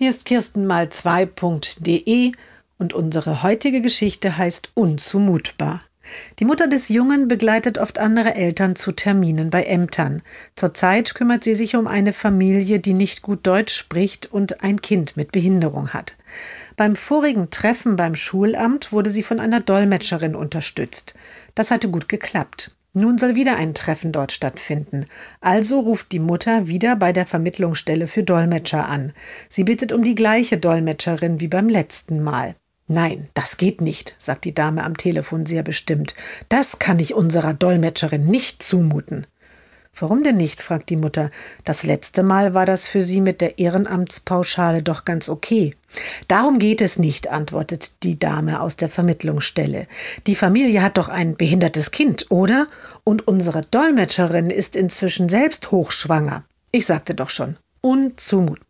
Hier ist Kirsten mal 2.de und unsere heutige Geschichte heißt Unzumutbar. Die Mutter des Jungen begleitet oft andere Eltern zu Terminen bei Ämtern. Zurzeit kümmert sie sich um eine Familie, die nicht gut Deutsch spricht und ein Kind mit Behinderung hat. Beim vorigen Treffen beim Schulamt wurde sie von einer Dolmetscherin unterstützt. Das hatte gut geklappt. Nun soll wieder ein Treffen dort stattfinden. Also ruft die Mutter wieder bei der Vermittlungsstelle für Dolmetscher an. Sie bittet um die gleiche Dolmetscherin wie beim letzten Mal. Nein, das geht nicht, sagt die Dame am Telefon sehr bestimmt. Das kann ich unserer Dolmetscherin nicht zumuten. Warum denn nicht? fragt die Mutter. Das letzte Mal war das für Sie mit der Ehrenamtspauschale doch ganz okay. Darum geht es nicht, antwortet die Dame aus der Vermittlungsstelle. Die Familie hat doch ein behindertes Kind, oder? Und unsere Dolmetscherin ist inzwischen selbst hochschwanger. Ich sagte doch schon, unzumutbar.